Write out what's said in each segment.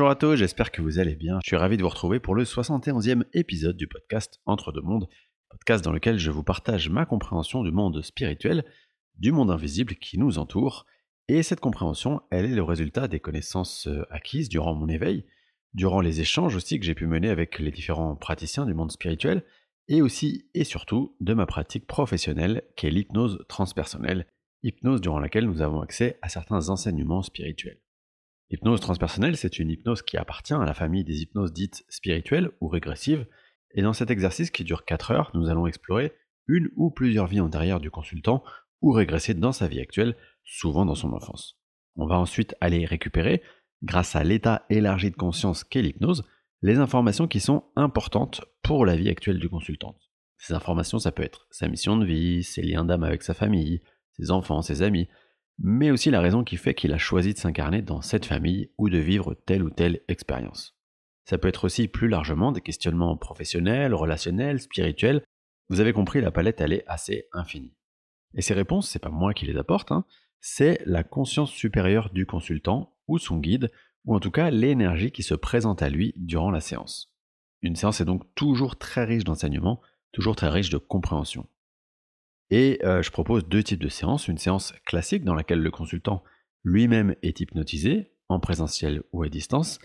Bonjour à tous, j'espère que vous allez bien. Je suis ravi de vous retrouver pour le 71e épisode du podcast Entre deux mondes, podcast dans lequel je vous partage ma compréhension du monde spirituel, du monde invisible qui nous entoure. Et cette compréhension, elle est le résultat des connaissances euh, acquises durant mon éveil, durant les échanges aussi que j'ai pu mener avec les différents praticiens du monde spirituel, et aussi et surtout de ma pratique professionnelle qui est l'hypnose transpersonnelle, hypnose durant laquelle nous avons accès à certains enseignements spirituels. L'hypnose transpersonnelle, c'est une hypnose qui appartient à la famille des hypnoses dites spirituelles ou régressives, et dans cet exercice qui dure 4 heures, nous allons explorer une ou plusieurs vies antérieures du consultant ou régresser dans sa vie actuelle, souvent dans son enfance. On va ensuite aller récupérer, grâce à l'état élargi de conscience qu'est l'hypnose, les informations qui sont importantes pour la vie actuelle du consultant. Ces informations, ça peut être sa mission de vie, ses liens d'âme avec sa famille, ses enfants, ses amis, mais aussi la raison qui fait qu'il a choisi de s'incarner dans cette famille ou de vivre telle ou telle expérience. Ça peut être aussi plus largement des questionnements professionnels, relationnels, spirituels. Vous avez compris, la palette elle est assez infinie. Et ces réponses, c'est pas moi qui les apporte, hein, c'est la conscience supérieure du consultant ou son guide, ou en tout cas l'énergie qui se présente à lui durant la séance. Une séance est donc toujours très riche d'enseignements, toujours très riche de compréhension. Et euh, je propose deux types de séances. Une séance classique dans laquelle le consultant lui-même est hypnotisé, en présentiel ou à distance,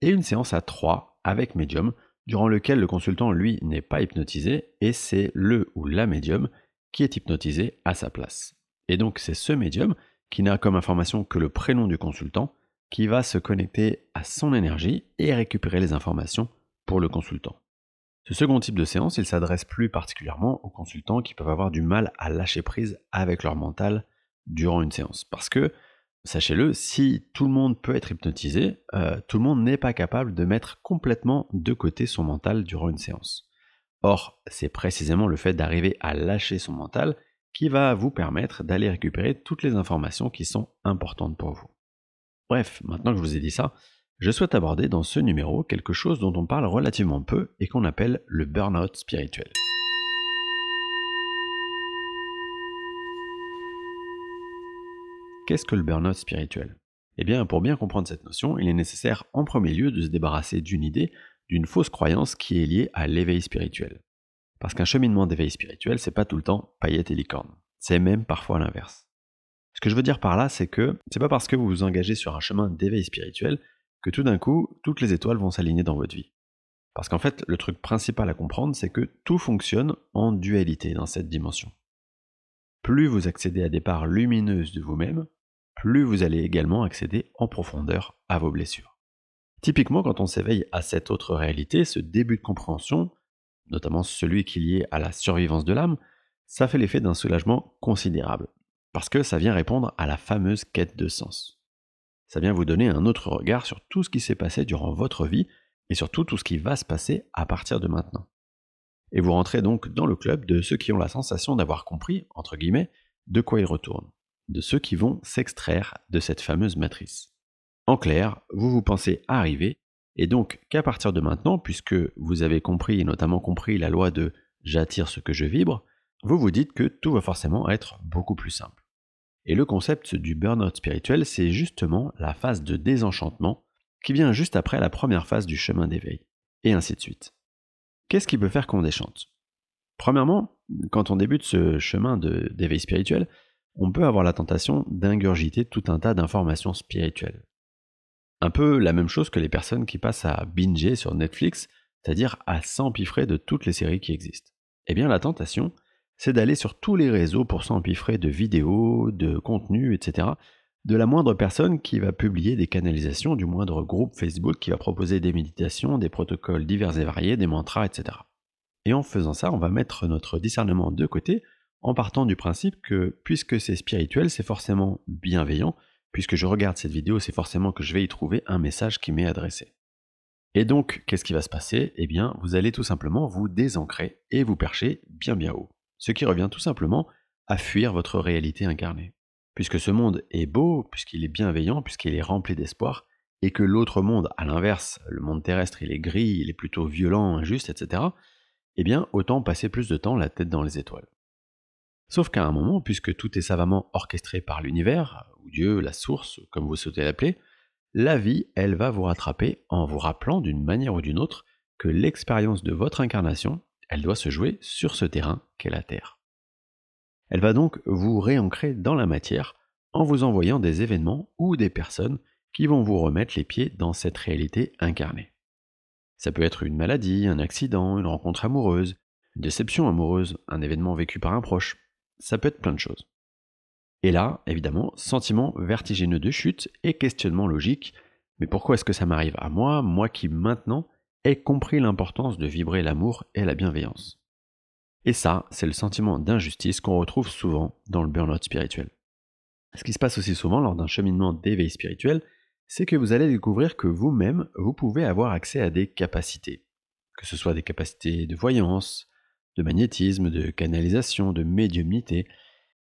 et une séance à trois avec médium, durant lequel le consultant, lui, n'est pas hypnotisé, et c'est le ou la médium qui est hypnotisé à sa place. Et donc c'est ce médium, qui n'a comme information que le prénom du consultant, qui va se connecter à son énergie et récupérer les informations pour le consultant. Ce second type de séance, il s'adresse plus particulièrement aux consultants qui peuvent avoir du mal à lâcher prise avec leur mental durant une séance. Parce que, sachez-le, si tout le monde peut être hypnotisé, euh, tout le monde n'est pas capable de mettre complètement de côté son mental durant une séance. Or, c'est précisément le fait d'arriver à lâcher son mental qui va vous permettre d'aller récupérer toutes les informations qui sont importantes pour vous. Bref, maintenant que je vous ai dit ça, je souhaite aborder dans ce numéro quelque chose dont on parle relativement peu et qu'on appelle le burn-out spirituel. Qu'est-ce que le burn-out spirituel? Eh bien, pour bien comprendre cette notion, il est nécessaire en premier lieu de se débarrasser d'une idée, d'une fausse croyance qui est liée à l'éveil spirituel. Parce qu'un cheminement d'éveil spirituel, c'est pas tout le temps paillettes et licornes. C'est même parfois l'inverse. Ce que je veux dire par là, c'est que c'est pas parce que vous vous engagez sur un chemin d'éveil spirituel que tout d'un coup, toutes les étoiles vont s'aligner dans votre vie. Parce qu'en fait, le truc principal à comprendre, c'est que tout fonctionne en dualité dans cette dimension. Plus vous accédez à des parts lumineuses de vous-même, plus vous allez également accéder en profondeur à vos blessures. Typiquement, quand on s'éveille à cette autre réalité, ce début de compréhension, notamment celui qui est lié à la survivance de l'âme, ça fait l'effet d'un soulagement considérable, parce que ça vient répondre à la fameuse quête de sens ça vient vous donner un autre regard sur tout ce qui s'est passé durant votre vie et surtout tout ce qui va se passer à partir de maintenant. Et vous rentrez donc dans le club de ceux qui ont la sensation d'avoir compris, entre guillemets, de quoi ils retournent, de ceux qui vont s'extraire de cette fameuse matrice. En clair, vous vous pensez arriver, et donc qu'à partir de maintenant, puisque vous avez compris et notamment compris la loi de j'attire ce que je vibre, vous vous dites que tout va forcément être beaucoup plus simple. Et le concept du burn-out spirituel, c'est justement la phase de désenchantement qui vient juste après la première phase du chemin d'éveil, et ainsi de suite. Qu'est-ce qui peut faire qu'on déchante? Premièrement, quand on débute ce chemin d'éveil spirituel, on peut avoir la tentation d'ingurgiter tout un tas d'informations spirituelles. Un peu la même chose que les personnes qui passent à binger sur Netflix, c'est-à-dire à s'empiffrer de toutes les séries qui existent. Eh bien, la tentation, c'est d'aller sur tous les réseaux pour s'empiffrer de vidéos, de contenus, etc. De la moindre personne qui va publier des canalisations, du moindre groupe Facebook qui va proposer des méditations, des protocoles divers et variés, des mantras, etc. Et en faisant ça, on va mettre notre discernement de côté en partant du principe que puisque c'est spirituel, c'est forcément bienveillant, puisque je regarde cette vidéo, c'est forcément que je vais y trouver un message qui m'est adressé. Et donc, qu'est-ce qui va se passer? Eh bien, vous allez tout simplement vous désancrer et vous percher bien bien haut ce qui revient tout simplement à fuir votre réalité incarnée. Puisque ce monde est beau, puisqu'il est bienveillant, puisqu'il est rempli d'espoir, et que l'autre monde, à l'inverse, le monde terrestre, il est gris, il est plutôt violent, injuste, etc., eh bien, autant passer plus de temps la tête dans les étoiles. Sauf qu'à un moment, puisque tout est savamment orchestré par l'univers, ou Dieu, la source, comme vous souhaitez l'appeler, la vie, elle va vous rattraper en vous rappelant d'une manière ou d'une autre que l'expérience de votre incarnation, elle doit se jouer sur ce terrain qu'est la Terre. Elle va donc vous réancrer dans la matière en vous envoyant des événements ou des personnes qui vont vous remettre les pieds dans cette réalité incarnée. Ça peut être une maladie, un accident, une rencontre amoureuse, une déception amoureuse, un événement vécu par un proche. Ça peut être plein de choses. Et là, évidemment, sentiment vertigineux de chute et questionnement logique. Mais pourquoi est-ce que ça m'arrive à moi, moi qui maintenant ai compris l'importance de vibrer l'amour et la bienveillance Et ça, c'est le sentiment d'injustice qu'on retrouve souvent dans le burn-out spirituel. Ce qui se passe aussi souvent lors d'un cheminement d'éveil spirituel, c'est que vous allez découvrir que vous-même, vous pouvez avoir accès à des capacités. Que ce soit des capacités de voyance, de magnétisme, de canalisation, de médiumnité.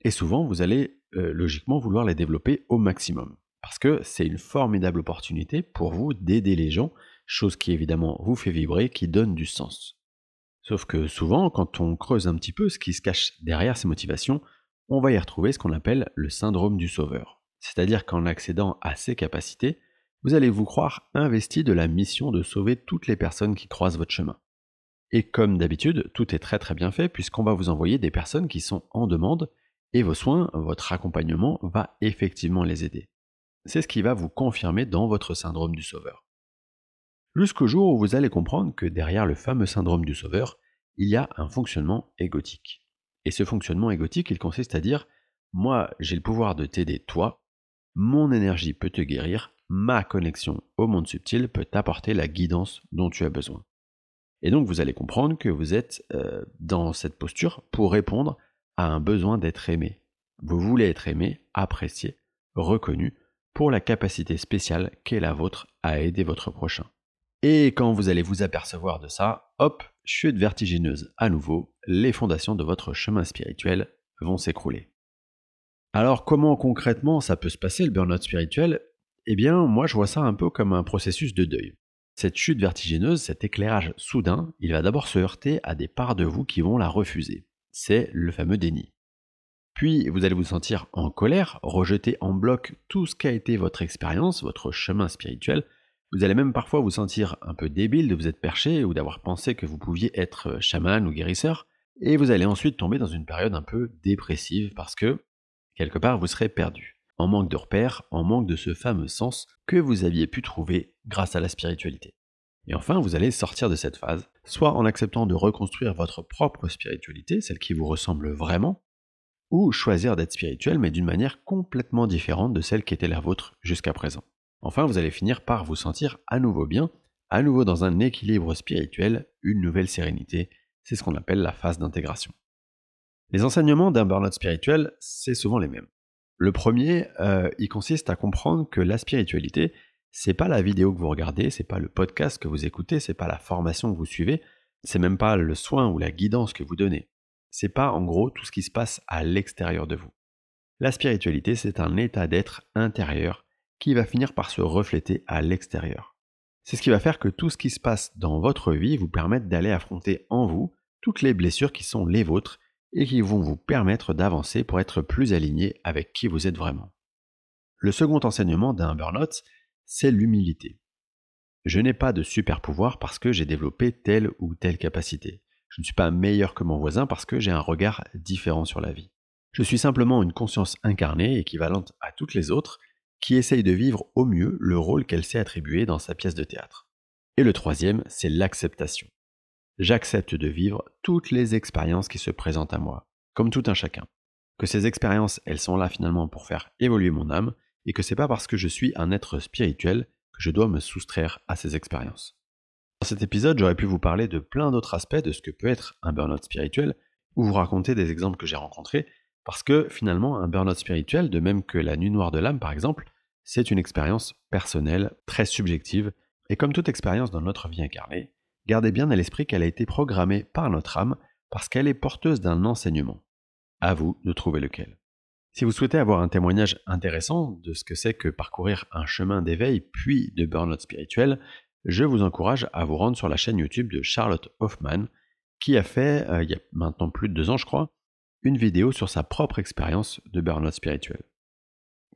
Et souvent, vous allez euh, logiquement vouloir les développer au maximum. Parce que c'est une formidable opportunité pour vous d'aider les gens, chose qui évidemment vous fait vibrer, qui donne du sens. Sauf que souvent, quand on creuse un petit peu ce qui se cache derrière ces motivations, on va y retrouver ce qu'on appelle le syndrome du sauveur. C'est-à-dire qu'en accédant à ces capacités, vous allez vous croire investi de la mission de sauver toutes les personnes qui croisent votre chemin. Et comme d'habitude, tout est très très bien fait puisqu'on va vous envoyer des personnes qui sont en demande et vos soins, votre accompagnement va effectivement les aider. C'est ce qui va vous confirmer dans votre syndrome du sauveur. Jusqu'au jour où vous allez comprendre que derrière le fameux syndrome du sauveur, il y a un fonctionnement égotique. Et ce fonctionnement égotique, il consiste à dire Moi, j'ai le pouvoir de t'aider, toi, mon énergie peut te guérir, ma connexion au monde subtil peut t'apporter la guidance dont tu as besoin. Et donc vous allez comprendre que vous êtes euh, dans cette posture pour répondre a un besoin d'être aimé. Vous voulez être aimé, apprécié, reconnu pour la capacité spéciale qu'est la vôtre à aider votre prochain. Et quand vous allez vous apercevoir de ça, hop, chute vertigineuse à nouveau, les fondations de votre chemin spirituel vont s'écrouler. Alors comment concrètement ça peut se passer le burn-out spirituel? Eh bien moi je vois ça un peu comme un processus de deuil. Cette chute vertigineuse, cet éclairage soudain, il va d'abord se heurter à des parts de vous qui vont la refuser c'est le fameux déni. Puis vous allez vous sentir en colère, rejeter en bloc tout ce qu'a été votre expérience, votre chemin spirituel. Vous allez même parfois vous sentir un peu débile de vous être perché ou d'avoir pensé que vous pouviez être chaman ou guérisseur. Et vous allez ensuite tomber dans une période un peu dépressive parce que, quelque part, vous serez perdu. En manque de repères, en manque de ce fameux sens que vous aviez pu trouver grâce à la spiritualité. Et enfin, vous allez sortir de cette phase, soit en acceptant de reconstruire votre propre spiritualité, celle qui vous ressemble vraiment, ou choisir d'être spirituel mais d'une manière complètement différente de celle qui était la vôtre jusqu'à présent. Enfin, vous allez finir par vous sentir à nouveau bien, à nouveau dans un équilibre spirituel, une nouvelle sérénité, c'est ce qu'on appelle la phase d'intégration. Les enseignements d'un burn-out spirituel, c'est souvent les mêmes. Le premier, euh, il consiste à comprendre que la spiritualité, c'est pas la vidéo que vous regardez, c'est pas le podcast que vous écoutez, c'est pas la formation que vous suivez, c'est même pas le soin ou la guidance que vous donnez. C'est pas en gros tout ce qui se passe à l'extérieur de vous. La spiritualité, c'est un état d'être intérieur qui va finir par se refléter à l'extérieur. C'est ce qui va faire que tout ce qui se passe dans votre vie vous permette d'aller affronter en vous toutes les blessures qui sont les vôtres et qui vont vous permettre d'avancer pour être plus aligné avec qui vous êtes vraiment. Le second enseignement d'un burn-out, c'est l'humilité. Je n'ai pas de super pouvoir parce que j'ai développé telle ou telle capacité. Je ne suis pas meilleur que mon voisin parce que j'ai un regard différent sur la vie. Je suis simplement une conscience incarnée, équivalente à toutes les autres, qui essaye de vivre au mieux le rôle qu'elle s'est attribué dans sa pièce de théâtre. Et le troisième, c'est l'acceptation. J'accepte de vivre toutes les expériences qui se présentent à moi, comme tout un chacun. Que ces expériences, elles sont là finalement pour faire évoluer mon âme, et que c'est pas parce que je suis un être spirituel que je dois me soustraire à ces expériences. Dans cet épisode, j'aurais pu vous parler de plein d'autres aspects de ce que peut être un burn-out spirituel, ou vous raconter des exemples que j'ai rencontrés, parce que finalement, un burn-out spirituel, de même que la nuit noire de l'âme par exemple, c'est une expérience personnelle, très subjective, et comme toute expérience dans notre vie incarnée, gardez bien à l'esprit qu'elle a été programmée par notre âme parce qu'elle est porteuse d'un enseignement. À vous de trouver lequel. Si vous souhaitez avoir un témoignage intéressant de ce que c'est que parcourir un chemin d'éveil puis de burn-out spirituel, je vous encourage à vous rendre sur la chaîne YouTube de Charlotte Hoffman, qui a fait, euh, il y a maintenant plus de deux ans je crois, une vidéo sur sa propre expérience de burn-out spirituel.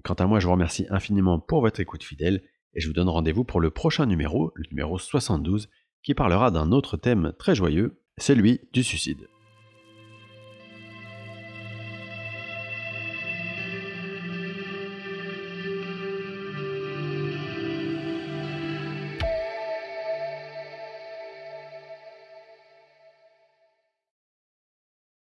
Quant à moi, je vous remercie infiniment pour votre écoute fidèle Et je vous donne rendez-vous pour le prochain numéro, le numéro 72, qui parlera d'un autre thème très joyeux, celui du suicide.